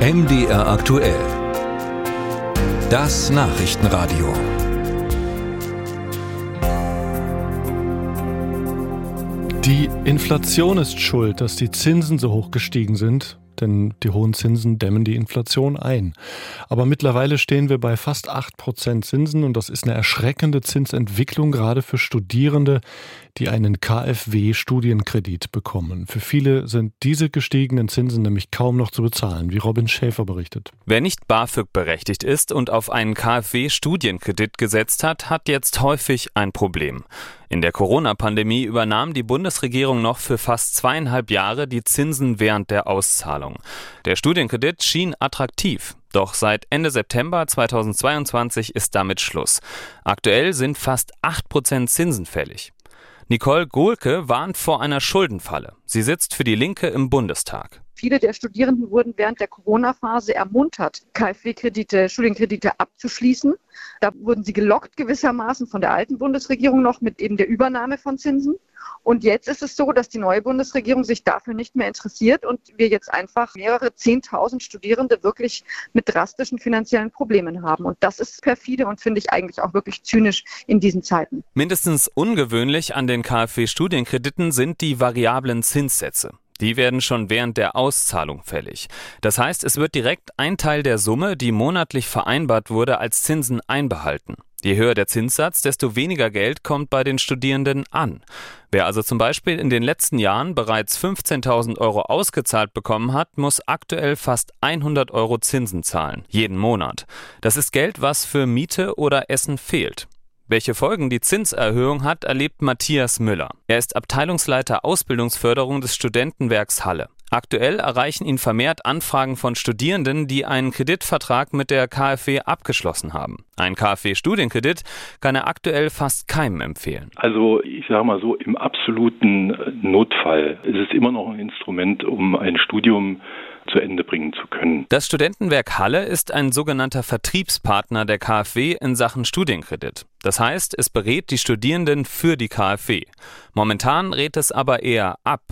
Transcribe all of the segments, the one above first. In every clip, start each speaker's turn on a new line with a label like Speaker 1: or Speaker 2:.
Speaker 1: MDR aktuell. Das Nachrichtenradio.
Speaker 2: Die Inflation ist schuld, dass die Zinsen so hoch gestiegen sind denn die hohen Zinsen dämmen die Inflation ein. Aber mittlerweile stehen wir bei fast 8 Prozent Zinsen und das ist eine erschreckende Zinsentwicklung, gerade für Studierende, die einen KfW-Studienkredit bekommen. Für viele sind diese gestiegenen Zinsen nämlich kaum noch zu bezahlen, wie Robin Schäfer berichtet.
Speaker 3: Wer nicht BAföG berechtigt ist und auf einen KfW-Studienkredit gesetzt hat, hat jetzt häufig ein Problem. In der Corona-Pandemie übernahm die Bundesregierung noch für fast zweieinhalb Jahre die Zinsen während der Auszahlung. Der Studienkredit schien attraktiv. Doch seit Ende September 2022 ist damit Schluss. Aktuell sind fast 8% Zinsen fällig. Nicole Gohlke warnt vor einer Schuldenfalle. Sie sitzt für die Linke im Bundestag.
Speaker 4: Viele der Studierenden wurden während der Corona-Phase ermuntert, KfW-Kredite, Studienkredite abzuschließen. Da wurden sie gelockt gewissermaßen von der alten Bundesregierung noch mit eben der Übernahme von Zinsen. Und jetzt ist es so, dass die neue Bundesregierung sich dafür nicht mehr interessiert und wir jetzt einfach mehrere Zehntausend Studierende wirklich mit drastischen finanziellen Problemen haben. Und das ist perfide und finde ich eigentlich auch wirklich zynisch in diesen Zeiten.
Speaker 3: Mindestens ungewöhnlich an den KfW-Studienkrediten sind die variablen Zinssätze. Die werden schon während der Auszahlung fällig. Das heißt, es wird direkt ein Teil der Summe, die monatlich vereinbart wurde, als Zinsen einbehalten. Je höher der Zinssatz, desto weniger Geld kommt bei den Studierenden an. Wer also zum Beispiel in den letzten Jahren bereits 15.000 Euro ausgezahlt bekommen hat, muss aktuell fast 100 Euro Zinsen zahlen, jeden Monat. Das ist Geld, was für Miete oder Essen fehlt. Welche Folgen die Zinserhöhung hat, erlebt Matthias Müller. Er ist Abteilungsleiter Ausbildungsförderung des Studentenwerks Halle. Aktuell erreichen ihn vermehrt Anfragen von Studierenden, die einen Kreditvertrag mit der KfW abgeschlossen haben. Ein KfW-Studienkredit kann er aktuell fast keinem empfehlen.
Speaker 5: Also ich sage mal so, im absoluten Notfall ist es immer noch ein Instrument, um ein Studium zu Ende bringen zu können.
Speaker 3: Das Studentenwerk Halle ist ein sogenannter Vertriebspartner der KfW in Sachen Studienkredit. Das heißt, es berät die Studierenden für die KfW. Momentan rät es aber eher ab.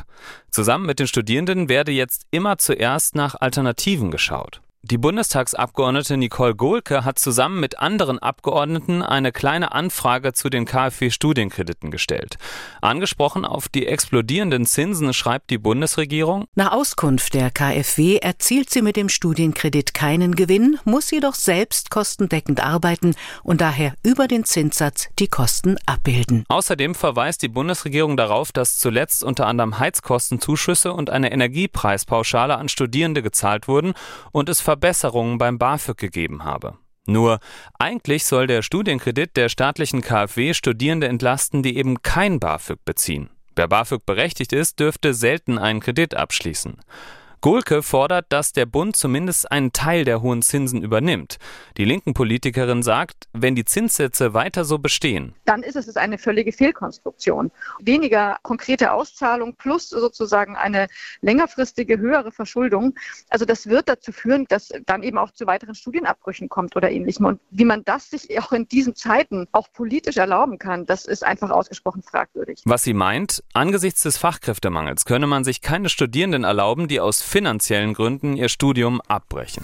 Speaker 3: Zusammen mit den Studierenden werde jetzt immer zuerst nach Alternativen geschaut. Die Bundestagsabgeordnete Nicole Gohlke hat zusammen mit anderen Abgeordneten eine kleine Anfrage zu den KfW-Studienkrediten gestellt. Angesprochen auf die explodierenden Zinsen schreibt die Bundesregierung,
Speaker 6: Nach Auskunft der KfW erzielt sie mit dem Studienkredit keinen Gewinn, muss jedoch selbst kostendeckend arbeiten und daher über den Zinssatz die Kosten abbilden.
Speaker 3: Außerdem verweist die Bundesregierung darauf, dass zuletzt unter anderem Heizkostenzuschüsse und eine Energiepreispauschale an Studierende gezahlt wurden und es Verbesserungen beim BAföG gegeben habe. Nur eigentlich soll der Studienkredit der staatlichen KfW Studierende entlasten, die eben kein BAföG beziehen. Wer BAföG berechtigt ist, dürfte selten einen Kredit abschließen. Gohlke fordert, dass der Bund zumindest einen Teil der hohen Zinsen übernimmt. Die linken Politikerin sagt, wenn die Zinssätze weiter so bestehen,
Speaker 4: dann ist es eine völlige Fehlkonstruktion. Weniger konkrete Auszahlung plus sozusagen eine längerfristige höhere Verschuldung. Also das wird dazu führen, dass dann eben auch zu weiteren Studienabbrüchen kommt oder ähnlichem. Und wie man das sich auch in diesen Zeiten auch politisch erlauben kann, das ist einfach ausgesprochen fragwürdig.
Speaker 3: Was sie meint, angesichts des Fachkräftemangels könne man sich keine Studierenden erlauben, die aus finanziellen Gründen ihr Studium abbrechen.